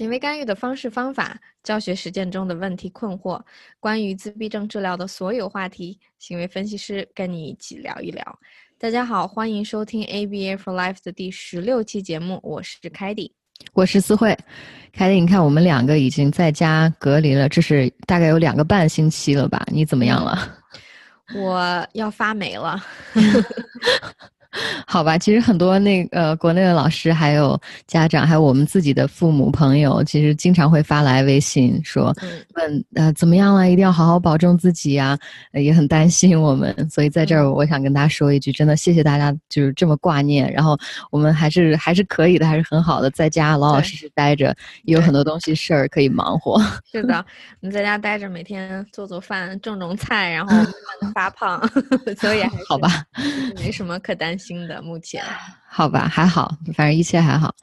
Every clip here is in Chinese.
行为干预的方式方法、教学实践中的问题困惑，关于自闭症治疗的所有话题，行为分析师跟你一起聊一聊。大家好，欢迎收听 ABA for Life 的第十六期节目，我是凯蒂，我是思慧。凯蒂，你看我们两个已经在家隔离了，这是大概有两个半星期了吧？你怎么样了？我要发霉了。好吧，其实很多那个国内的老师、还有家长、还有我们自己的父母朋友，其实经常会发来微信说，问呃怎么样了？一定要好好保重自己呀，也很担心我们。所以在这儿，我想跟大家说一句，真的谢谢大家，就是这么挂念。然后我们还是还是可以的，还是很好的，在家老老实实待着，也有很多东西事儿可以忙活。是的，你在家待着，每天做做饭、种种菜，然后慢慢发胖，所以还好吧，没什么可担心。新的目前，好吧，还好，反正一切还好。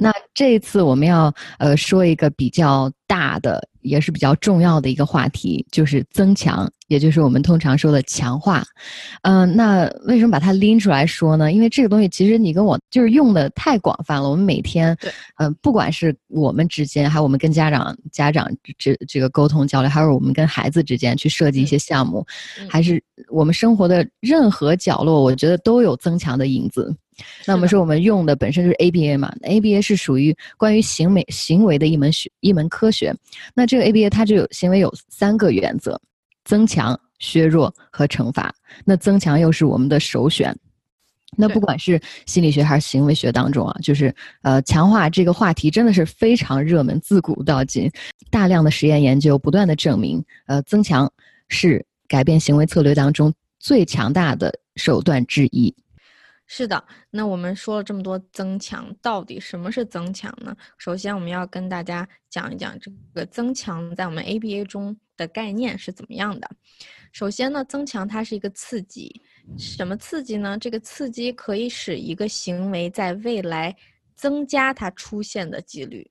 那这一次我们要呃说一个比较大的。也是比较重要的一个话题，就是增强，也就是我们通常说的强化。嗯，那为什么把它拎出来说呢？因为这个东西其实你跟我就是用的太广泛了。我们每天，嗯，不管是我们之间，还有我们跟家长、家长这这个沟通交流，还是我们跟孩子之间去设计一些项目，还是我们生活的任何角落，我觉得都有增强的影子。那我们说，我们用的本身就是 ABA 嘛，ABA 是属于关于行为行为的一门学一门科学。那这个 ABA 它就有行为有三个原则：增强、削弱和惩罚。那增强又是我们的首选。那不管是心理学还是行为学当中啊，就是呃强化这个话题真的是非常热门，自古到今，大量的实验研究不断的证明，呃增强是改变行为策略当中最强大的手段之一。是的，那我们说了这么多增强，到底什么是增强呢？首先，我们要跟大家讲一讲这个增强在我们 ABA 中的概念是怎么样的。首先呢，增强它是一个刺激，什么刺激呢？这个刺激可以使一个行为在未来增加它出现的几率。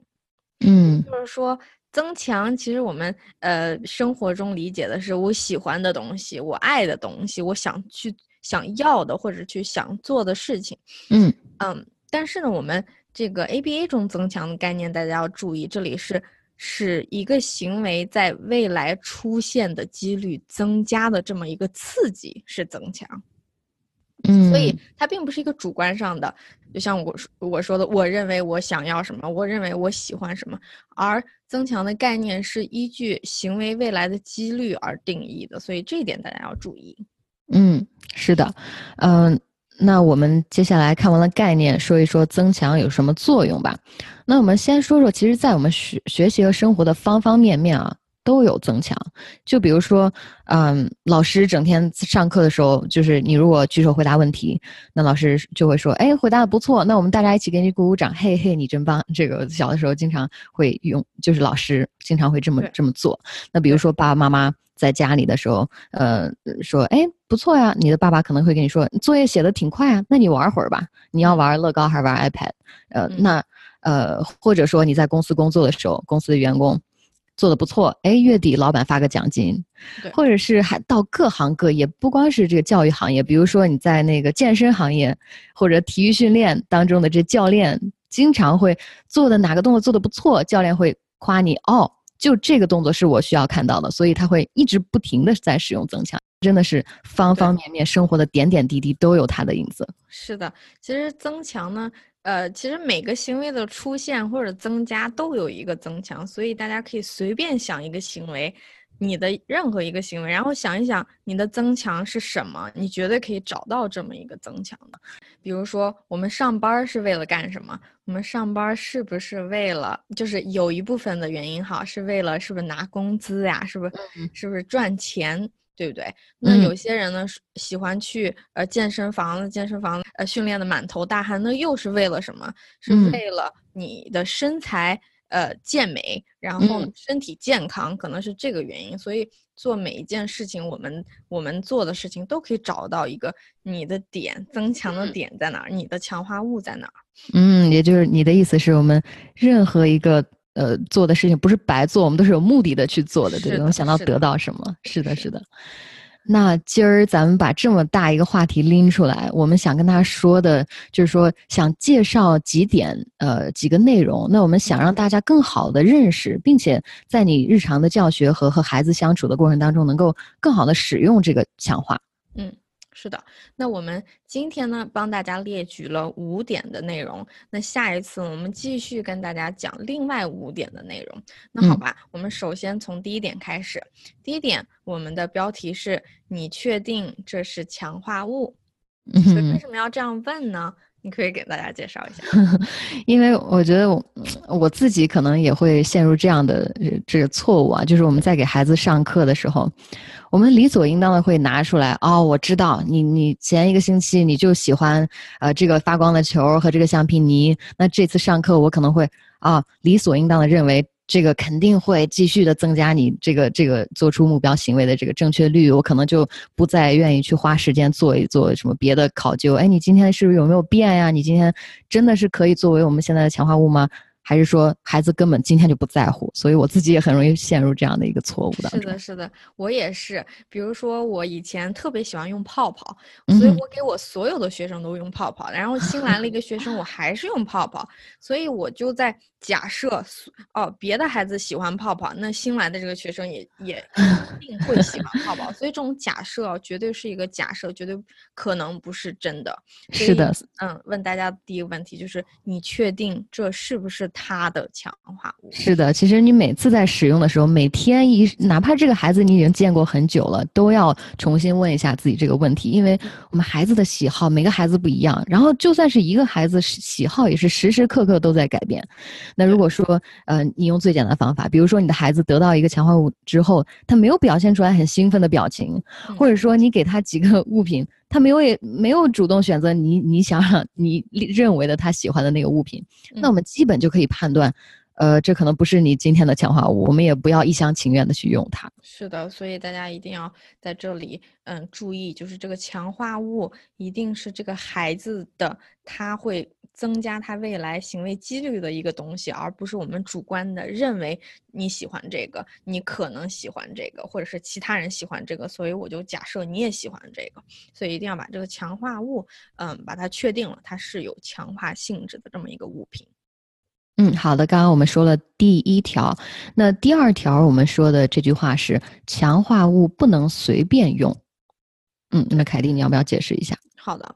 嗯，就是说增强，其实我们呃生活中理解的是我喜欢的东西，我爱的东西，我想去。想要的或者去想做的事情，嗯。嗯，但是呢，我们这个 ABA 中增强的概念，大家要注意，这里是使一个行为在未来出现的几率增加的这么一个刺激是增强，嗯，所以它并不是一个主观上的，就像我说我说的，我认为我想要什么，我认为我喜欢什么，而增强的概念是依据行为未来的几率而定义的，所以这一点大家要注意。嗯，是的，嗯，那我们接下来看完了概念，说一说增强有什么作用吧。那我们先说说，其实，在我们学学习和生活的方方面面啊，都有增强。就比如说，嗯，老师整天上课的时候，就是你如果举手回答问题，那老师就会说，哎，回答的不错，那我们大家一起给你鼓鼓掌，嘿嘿，你真棒。这个小的时候经常会用，就是老师经常会这么这么做。那比如说爸爸妈妈。在家里的时候，呃，说，哎，不错呀，你的爸爸可能会跟你说，作业写的挺快啊，那你玩会儿吧。你要玩乐高还是玩 iPad？呃，那，呃，或者说你在公司工作的时候，公司的员工做的不错，哎，月底老板发个奖金，或者是还到各行各业，不光是这个教育行业，比如说你在那个健身行业或者体育训练当中的这教练，经常会做的哪个动作做的不错，教练会夸你哦。就这个动作是我需要看到的，所以他会一直不停的在使用增强，真的是方方面面生活的点点滴滴都有它的影子。是的，其实增强呢，呃，其实每个行为的出现或者增加都有一个增强，所以大家可以随便想一个行为。你的任何一个行为，然后想一想你的增强是什么，你绝对可以找到这么一个增强的。比如说，我们上班是为了干什么？我们上班是不是为了，就是有一部分的原因哈，是为了是不是拿工资呀？是不是是不是赚钱？对不对？那有些人呢喜欢去呃健身房，健身房呃训练的满头大汗，那又是为了什么？是为了你的身材。呃，健美，然后身体健康，可能是这个原因。所以做每一件事情，我们我们做的事情都可以找到一个你的点，增强的点在哪儿，你的强化物在哪儿。嗯，也就是你的意思是我们任何一个呃做的事情不是白做，我们都是有目的的去做的，对，能想到得到什么。是的，是的。那今儿咱们把这么大一个话题拎出来，我们想跟大家说的，就是说想介绍几点，呃，几个内容。那我们想让大家更好的认识，并且在你日常的教学和和孩子相处的过程当中，能够更好的使用这个强化。嗯。是的，那我们今天呢，帮大家列举了五点的内容。那下一次我们继续跟大家讲另外五点的内容。那好吧，我们首先从第一点开始。第一点，我们的标题是你确定这是强化物？所以为什么要这样问呢？你可以给大家介绍一下。因为我觉得我我自己可能也会陷入这样的这个错误啊，就是我们在给孩子上课的时候。我们理所应当的会拿出来哦，我知道你，你前一个星期你就喜欢呃这个发光的球和这个橡皮泥，那这次上课我可能会啊理所应当的认为这个肯定会继续的增加你这个这个做出目标行为的这个正确率，我可能就不再愿意去花时间做一做什么别的考究。哎，你今天是不是有没有变呀？你今天真的是可以作为我们现在的强化物吗？还是说孩子根本今天就不在乎，所以我自己也很容易陷入这样的一个错误的。是的，是的，我也是。比如说，我以前特别喜欢用泡泡，所以我给我所有的学生都用泡泡。然后新来了一个学生，我还是用泡泡，所以我就在假设，哦，别的孩子喜欢泡泡，那新来的这个学生也也 一定会喜欢泡泡。所以这种假设绝对是一个假设，绝对可能不是真的。是的，嗯，问大家第一个问题就是：你确定这是不是？它的强化物是的，其实你每次在使用的时候，每天一哪怕这个孩子你已经见过很久了，都要重新问一下自己这个问题，因为我们孩子的喜好每个孩子不一样，然后就算是一个孩子喜好也是时时刻刻都在改变。那如果说呃你用最简单的方法，比如说你的孩子得到一个强化物之后，他没有表现出来很兴奋的表情，或者说你给他几个物品。他没有也没有主动选择你你想让你认为的他喜欢的那个物品，那我们基本就可以判断，呃，这可能不是你今天的强化物，我们也不要一厢情愿的去用它。是的，所以大家一定要在这里嗯注意，就是这个强化物一定是这个孩子的，他会。增加他未来行为几率的一个东西，而不是我们主观的认为你喜欢这个，你可能喜欢这个，或者是其他人喜欢这个，所以我就假设你也喜欢这个，所以一定要把这个强化物，嗯，把它确定了，它是有强化性质的这么一个物品。嗯，好的，刚刚我们说了第一条，那第二条我们说的这句话是强化物不能随便用。嗯，那凯蒂，你要不要解释一下？好的。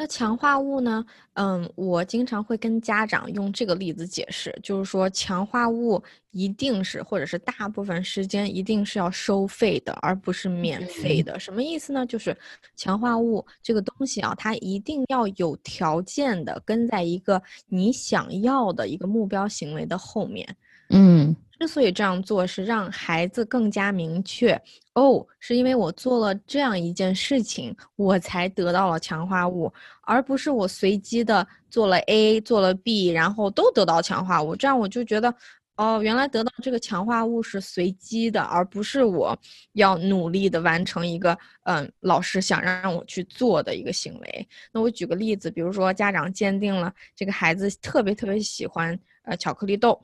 那强化物呢？嗯，我经常会跟家长用这个例子解释，就是说强化物一定是，或者是大部分时间一定是要收费的，而不是免费的。什么意思呢？就是强化物这个东西啊，它一定要有条件的跟在一个你想要的一个目标行为的后面。嗯。之所以这样做，是让孩子更加明确哦，是因为我做了这样一件事情，我才得到了强化物，而不是我随机的做了 A，做了 B，然后都得到强化物。这样我就觉得，哦，原来得到这个强化物是随机的，而不是我要努力的完成一个，嗯，老师想让我去做的一个行为。那我举个例子，比如说家长鉴定了这个孩子特别特别喜欢呃巧克力豆。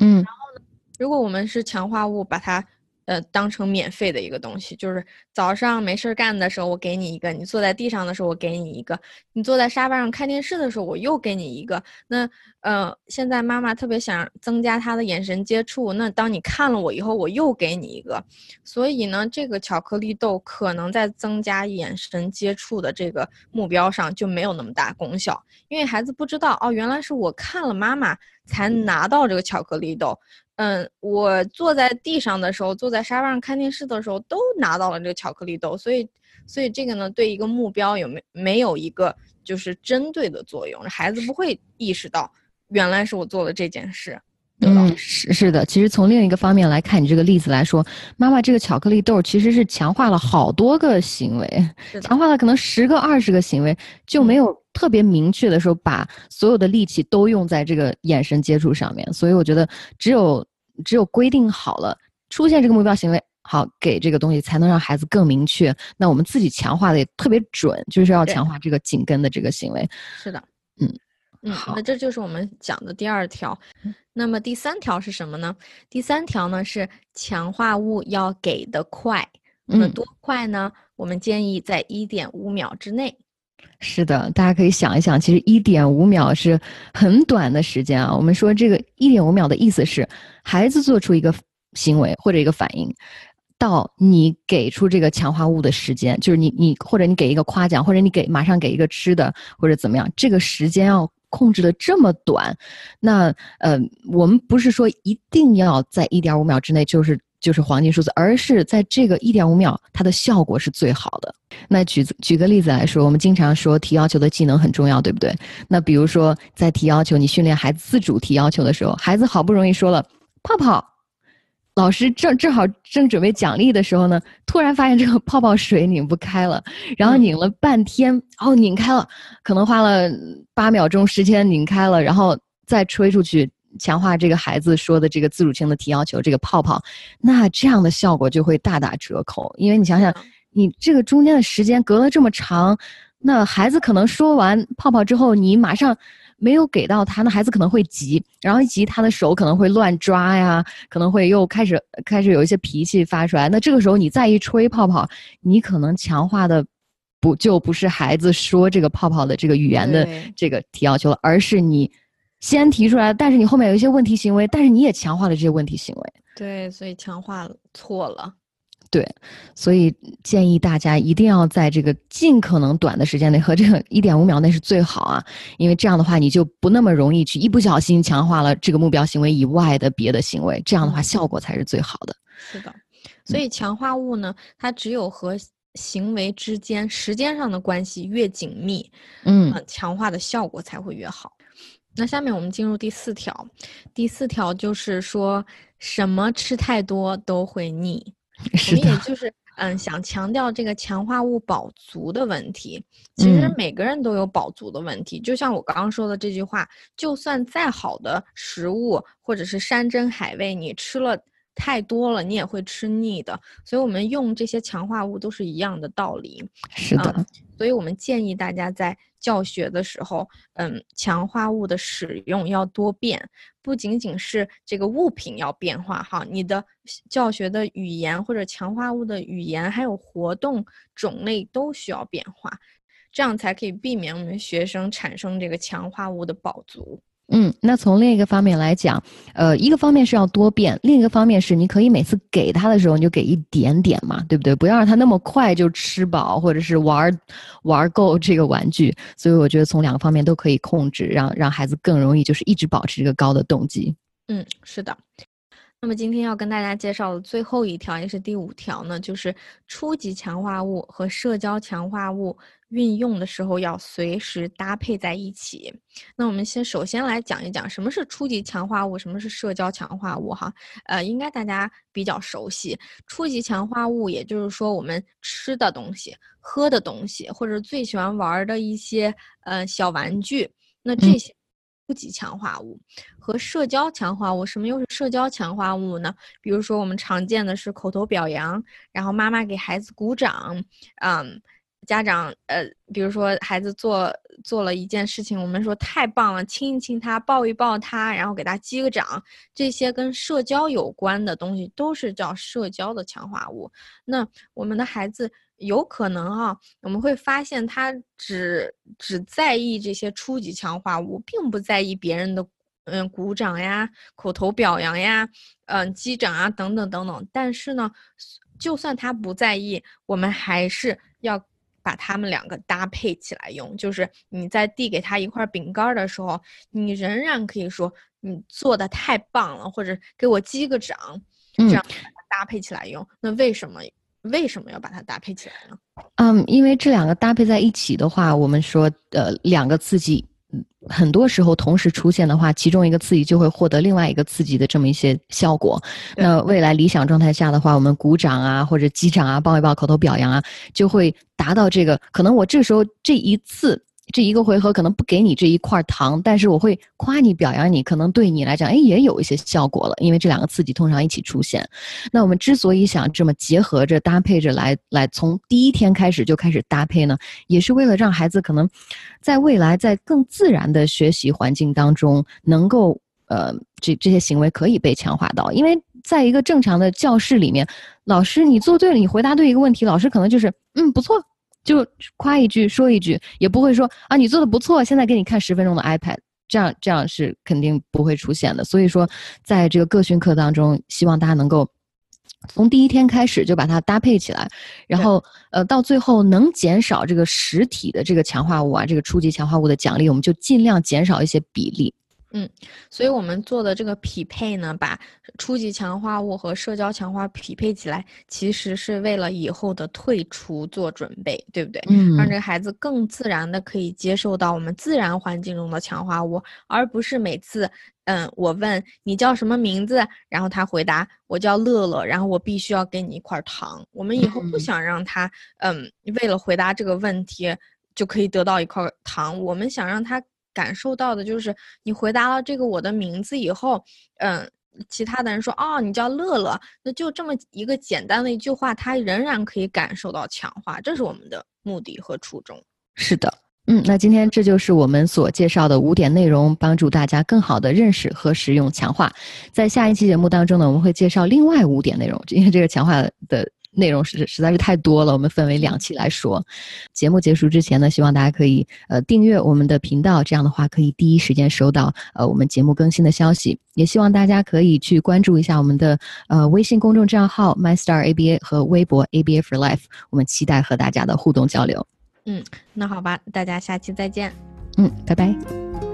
嗯，然后呢？如果我们是强化物，把它。呃，当成免费的一个东西，就是早上没事儿干的时候，我给你一个；你坐在地上的时候，我给你一个；你坐在沙发上看电视的时候，我又给你一个。那呃，现在妈妈特别想增加她的眼神接触，那当你看了我以后，我又给你一个。所以呢，这个巧克力豆可能在增加眼神接触的这个目标上就没有那么大功效，因为孩子不知道哦，原来是我看了妈妈才拿到这个巧克力豆。嗯，我坐在地上的时候，坐在沙发上看电视的时候，都拿到了这个巧克力豆，所以，所以这个呢，对一个目标有没没有一个就是针对的作用，孩子不会意识到原来是我做了这件事。嗯，是是的，其实从另一个方面来看，你这个例子来说，妈妈这个巧克力豆其实是强化了好多个行为，强化了可能十个、二十个行为，就没有特别明确的时候把所有的力气都用在这个眼神接触上面。所以我觉得，只有只有规定好了出现这个目标行为，好给这个东西，才能让孩子更明确。那我们自己强化的也特别准，就是要强化这个紧跟的这个行为。是的，嗯。嗯，那这就是我们讲的第二条。那么第三条是什么呢？第三条呢是强化物要给的快，那多快呢？我们建议在一点五秒之内。是的，大家可以想一想，其实一点五秒是很短的时间啊。我们说这个一点五秒的意思是，孩子做出一个行为或者一个反应，到你给出这个强化物的时间，就是你你或者你给一个夸奖，或者你给马上给一个吃的或者怎么样，这个时间要控制的这么短。那呃，我们不是说一定要在一点五秒之内，就是。就是黄金数字，而是在这个一点五秒，它的效果是最好的。那举举个例子来说，我们经常说提要求的技能很重要，对不对？那比如说在提要求，你训练孩子自主提要求的时候，孩子好不容易说了泡泡，老师正正好正准备奖励的时候呢，突然发现这个泡泡水拧不开了，然后拧了半天，哦，拧开了，可能花了八秒钟时间拧开了，然后再吹出去。强化这个孩子说的这个自主性的提要求，这个泡泡，那这样的效果就会大打折扣。因为你想想，你这个中间的时间隔了这么长，那孩子可能说完泡泡之后，你马上没有给到他，那孩子可能会急，然后一急他的手可能会乱抓呀，可能会又开始开始有一些脾气发出来。那这个时候你再一吹泡泡，你可能强化的不就不是孩子说这个泡泡的这个语言的这个提要求了，而是你。先提出来，但是你后面有一些问题行为，但是你也强化了这些问题行为。对，所以强化错了。对，所以建议大家一定要在这个尽可能短的时间内和这个 一点五秒内是最好啊，因为这样的话你就不那么容易去一不小心强化了这个目标行为以外的别的行为，这样的话效果才是最好的。是的，所以强化物呢，它只有和行为之间时间上的关系越紧密，嗯，强化的效果才会越好。那下面我们进入第四条，第四条就是说什么吃太多都会腻，我们也就是嗯想强调这个强化物饱足的问题。其实每个人都有饱足的问题，就像我刚刚说的这句话，就算再好的食物或者是山珍海味，你吃了太多了，你也会吃腻的。所以我们用这些强化物都是一样的道理。是的。所以我们建议大家在教学的时候，嗯，强化物的使用要多变，不仅仅是这个物品要变化哈，你的教学的语言或者强化物的语言，还有活动种类都需要变化，这样才可以避免我们学生产生这个强化物的饱足。嗯，那从另一个方面来讲，呃，一个方面是要多变，另一个方面是你可以每次给他的时候你就给一点点嘛，对不对？不要让他那么快就吃饱，或者是玩玩够这个玩具。所以我觉得从两个方面都可以控制，让让孩子更容易就是一直保持一个高的动机。嗯，是的。那么今天要跟大家介绍的最后一条，也是第五条呢，就是初级强化物和社交强化物运用的时候要随时搭配在一起。那我们先首先来讲一讲什么是初级强化物，什么是社交强化物哈。呃，应该大家比较熟悉，初级强化物也就是说我们吃的东西、喝的东西，或者最喜欢玩的一些呃小玩具，那这些。初级强化物和社交强化物，什么又是社交强化物呢？比如说，我们常见的是口头表扬，然后妈妈给孩子鼓掌，嗯，家长呃，比如说孩子做做了一件事情，我们说太棒了，亲一亲他，抱一抱他，然后给他击个掌，这些跟社交有关的东西都是叫社交的强化物。那我们的孩子。有可能啊，我们会发现他只只在意这些初级强化物，并不在意别人的嗯鼓掌呀、口头表扬呀、嗯击掌啊等等等等。但是呢，就算他不在意，我们还是要把它们两个搭配起来用。就是你在递给他一块饼干的时候，你仍然可以说你做的太棒了，或者给我击个掌，这样搭配起来用。那为什么？为什么要把它搭配起来呢？嗯，因为这两个搭配在一起的话，我们说，呃，两个刺激，很多时候同时出现的话，其中一个刺激就会获得另外一个刺激的这么一些效果。那未来理想状态下的话，我们鼓掌啊，或者击掌啊，抱一抱，口头表扬啊，就会达到这个。可能我这时候这一次。这一个回合可能不给你这一块糖，但是我会夸你、表扬你，可能对你来讲，哎，也有一些效果了。因为这两个刺激通常一起出现。那我们之所以想这么结合着、搭配着来，来从第一天开始就开始搭配呢，也是为了让孩子可能在未来在更自然的学习环境当中，能够呃，这这些行为可以被强化到，因为。在一个正常的教室里面，老师你做对了，你回答对一个问题，老师可能就是嗯不错，就夸一句说一句，也不会说啊你做的不错，现在给你看十分钟的 iPad，这样这样是肯定不会出现的。所以说，在这个个训课当中，希望大家能够。从第一天开始就把它搭配起来，然后呃，到最后能减少这个实体的这个强化物啊，这个初级强化物的奖励，我们就尽量减少一些比例。嗯，所以我们做的这个匹配呢，把初级强化物和社交强化匹配起来，其实是为了以后的退出做准备，对不对？嗯，让这个孩子更自然的可以接受到我们自然环境中的强化物，而不是每次，嗯，我问你叫什么名字，然后他回答我叫乐乐，然后我必须要给你一块糖。我们以后不想让他，嗯，为了回答这个问题就可以得到一块糖，我们想让他。感受到的就是你回答了这个我的名字以后，嗯，其他的人说哦，你叫乐乐，那就这么一个简单的一句话，他仍然可以感受到强化，这是我们的目的和初衷。是的，嗯，那今天这就是我们所介绍的五点内容，帮助大家更好的认识和使用强化。在下一期节目当中呢，我们会介绍另外五点内容，因为这个强化的。内容实实在是太多了，我们分为两期来说。节目结束之前呢，希望大家可以呃订阅我们的频道，这样的话可以第一时间收到呃我们节目更新的消息。也希望大家可以去关注一下我们的呃微信公众账号 MyStarABA 和微博 ABA for Life，我们期待和大家的互动交流。嗯，那好吧，大家下期再见。嗯，拜拜。